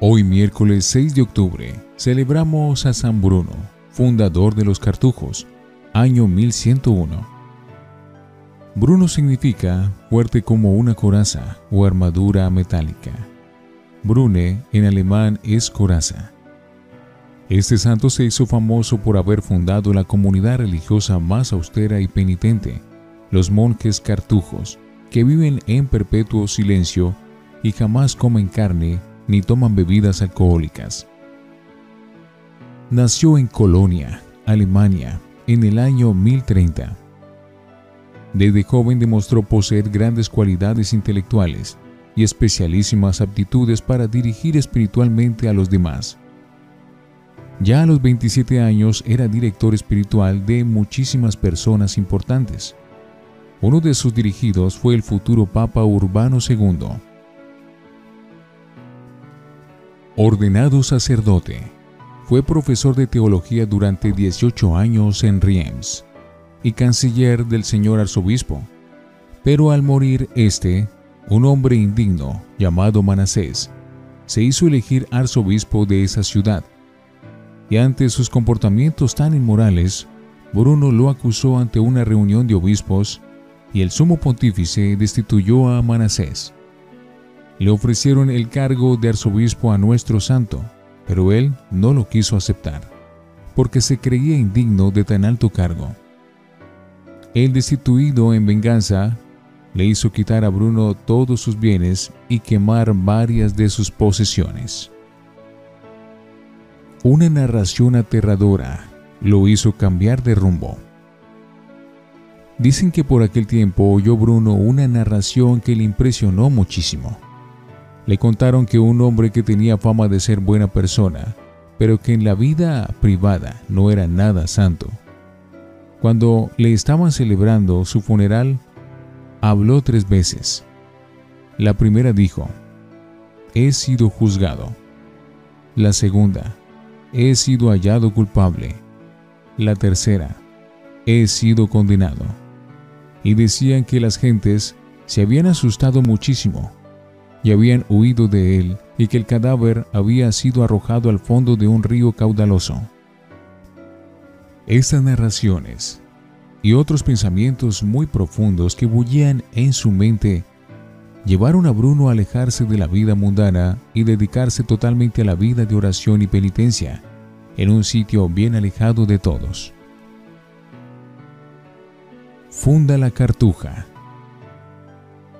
Hoy miércoles 6 de octubre celebramos a San Bruno, fundador de los cartujos, año 1101. Bruno significa fuerte como una coraza o armadura metálica. Brune en alemán es coraza. Este santo se hizo famoso por haber fundado la comunidad religiosa más austera y penitente, los monjes cartujos, que viven en perpetuo silencio y jamás comen carne ni toman bebidas alcohólicas. Nació en Colonia, Alemania, en el año 1030. Desde joven demostró poseer grandes cualidades intelectuales y especialísimas aptitudes para dirigir espiritualmente a los demás. Ya a los 27 años era director espiritual de muchísimas personas importantes. Uno de sus dirigidos fue el futuro Papa Urbano II. Ordenado sacerdote, fue profesor de teología durante 18 años en Reims y canciller del señor arzobispo. Pero al morir este, un hombre indigno llamado Manasés se hizo elegir arzobispo de esa ciudad. Y ante sus comportamientos tan inmorales, Bruno lo acusó ante una reunión de obispos y el sumo pontífice destituyó a Manasés le ofrecieron el cargo de arzobispo a nuestro santo, pero él no lo quiso aceptar, porque se creía indigno de tan alto cargo. El destituido en venganza le hizo quitar a Bruno todos sus bienes y quemar varias de sus posesiones. Una narración aterradora lo hizo cambiar de rumbo. Dicen que por aquel tiempo oyó Bruno una narración que le impresionó muchísimo. Le contaron que un hombre que tenía fama de ser buena persona, pero que en la vida privada no era nada santo. Cuando le estaban celebrando su funeral, habló tres veces. La primera dijo, he sido juzgado. La segunda, he sido hallado culpable. La tercera, he sido condenado. Y decían que las gentes se habían asustado muchísimo y habían huido de él y que el cadáver había sido arrojado al fondo de un río caudaloso. Estas narraciones y otros pensamientos muy profundos que bullían en su mente llevaron a Bruno a alejarse de la vida mundana y dedicarse totalmente a la vida de oración y penitencia, en un sitio bien alejado de todos. Funda la Cartuja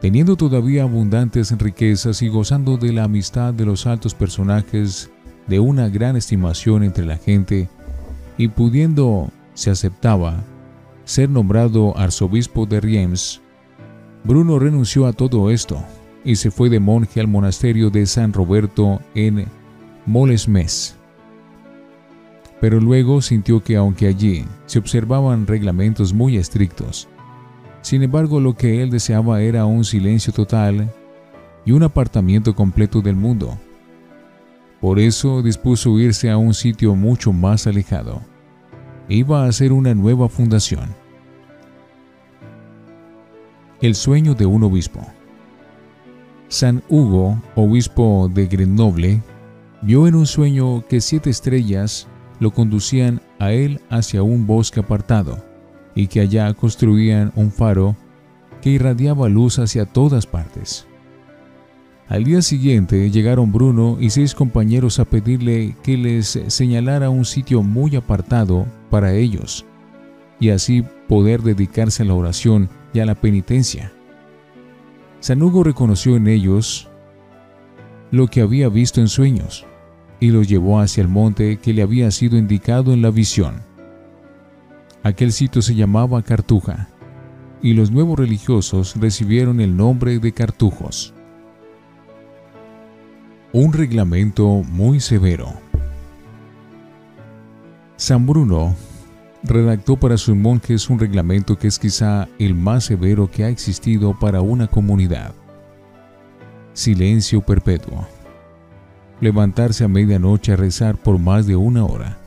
Teniendo todavía abundantes riquezas y gozando de la amistad de los altos personajes, de una gran estimación entre la gente, y pudiendo, se aceptaba, ser nombrado arzobispo de Reims, Bruno renunció a todo esto y se fue de monje al monasterio de San Roberto en Molesmes. Pero luego sintió que aunque allí se observaban reglamentos muy estrictos, sin embargo, lo que él deseaba era un silencio total y un apartamiento completo del mundo. Por eso dispuso irse a un sitio mucho más alejado. Iba a hacer una nueva fundación. El sueño de un obispo. San Hugo, obispo de Grenoble, vio en un sueño que siete estrellas lo conducían a él hacia un bosque apartado y que allá construían un faro que irradiaba luz hacia todas partes. Al día siguiente llegaron Bruno y seis compañeros a pedirle que les señalara un sitio muy apartado para ellos, y así poder dedicarse a la oración y a la penitencia. San Hugo reconoció en ellos lo que había visto en sueños, y los llevó hacia el monte que le había sido indicado en la visión. Aquel sitio se llamaba Cartuja, y los nuevos religiosos recibieron el nombre de cartujos. Un reglamento muy severo. San Bruno redactó para sus monjes un reglamento que es quizá el más severo que ha existido para una comunidad. Silencio perpetuo. Levantarse a medianoche a rezar por más de una hora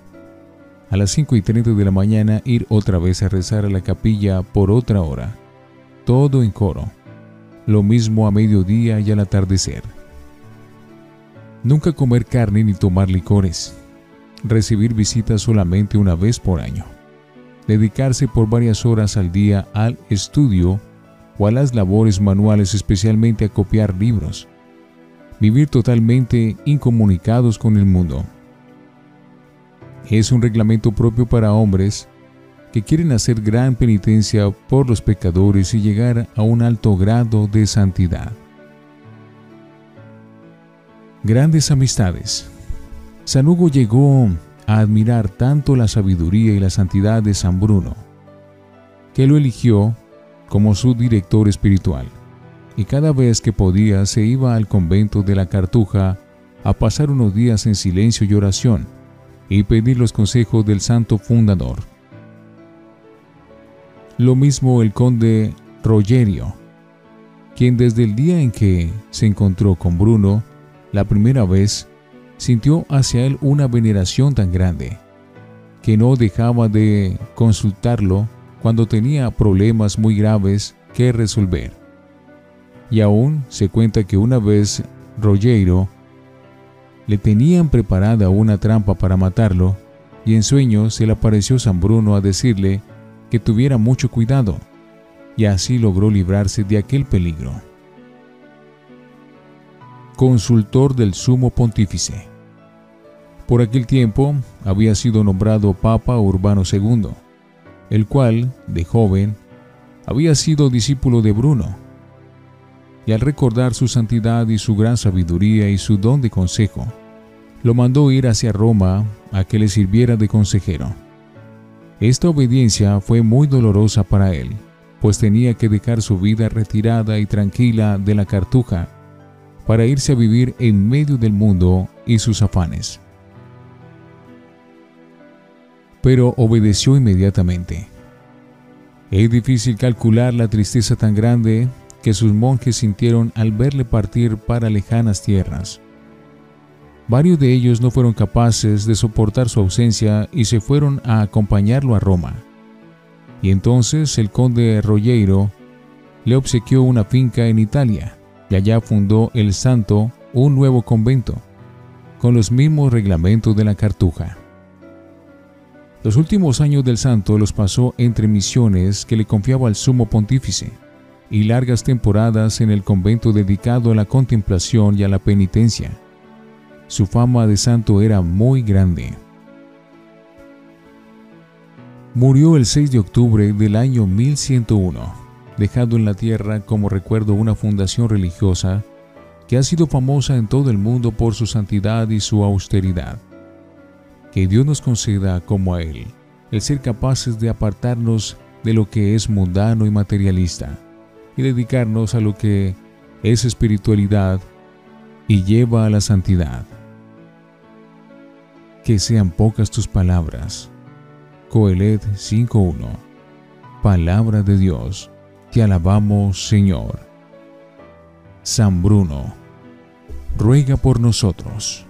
a las 5 y 30 de la mañana ir otra vez a rezar a la capilla por otra hora. Todo en coro. Lo mismo a mediodía y al atardecer. Nunca comer carne ni tomar licores. Recibir visitas solamente una vez por año. Dedicarse por varias horas al día al estudio o a las labores manuales, especialmente a copiar libros. Vivir totalmente incomunicados con el mundo. Es un reglamento propio para hombres que quieren hacer gran penitencia por los pecadores y llegar a un alto grado de santidad. Grandes amistades. San Hugo llegó a admirar tanto la sabiduría y la santidad de San Bruno, que lo eligió como su director espiritual, y cada vez que podía se iba al convento de la Cartuja a pasar unos días en silencio y oración y pedir los consejos del santo fundador. Lo mismo el conde Rogerio, quien desde el día en que se encontró con Bruno la primera vez, sintió hacia él una veneración tan grande, que no dejaba de consultarlo cuando tenía problemas muy graves que resolver. Y aún se cuenta que una vez Rogerio le tenían preparada una trampa para matarlo, y en sueño se le apareció San Bruno a decirle que tuviera mucho cuidado, y así logró librarse de aquel peligro. Consultor del Sumo Pontífice. Por aquel tiempo había sido nombrado Papa Urbano II, el cual, de joven, había sido discípulo de Bruno. Y al recordar su santidad y su gran sabiduría y su don de consejo, lo mandó ir hacia Roma a que le sirviera de consejero. Esta obediencia fue muy dolorosa para él, pues tenía que dejar su vida retirada y tranquila de la cartuja para irse a vivir en medio del mundo y sus afanes. Pero obedeció inmediatamente. Es difícil calcular la tristeza tan grande que sus monjes sintieron al verle partir para lejanas tierras. Varios de ellos no fueron capaces de soportar su ausencia y se fueron a acompañarlo a Roma. Y entonces el conde Rogeiro le obsequió una finca en Italia y allá fundó el santo un nuevo convento, con los mismos reglamentos de la cartuja. Los últimos años del santo los pasó entre misiones que le confiaba al sumo pontífice y largas temporadas en el convento dedicado a la contemplación y a la penitencia su fama de santo era muy grande. Murió el 6 de octubre del año 1101, dejando en la tierra como recuerdo una fundación religiosa que ha sido famosa en todo el mundo por su santidad y su austeridad. Que Dios nos conceda como a Él el ser capaces de apartarnos de lo que es mundano y materialista y dedicarnos a lo que es espiritualidad y lleva a la santidad que sean pocas tus palabras. Coelet 5.1 Palabra de Dios, te alabamos Señor. San Bruno, ruega por nosotros.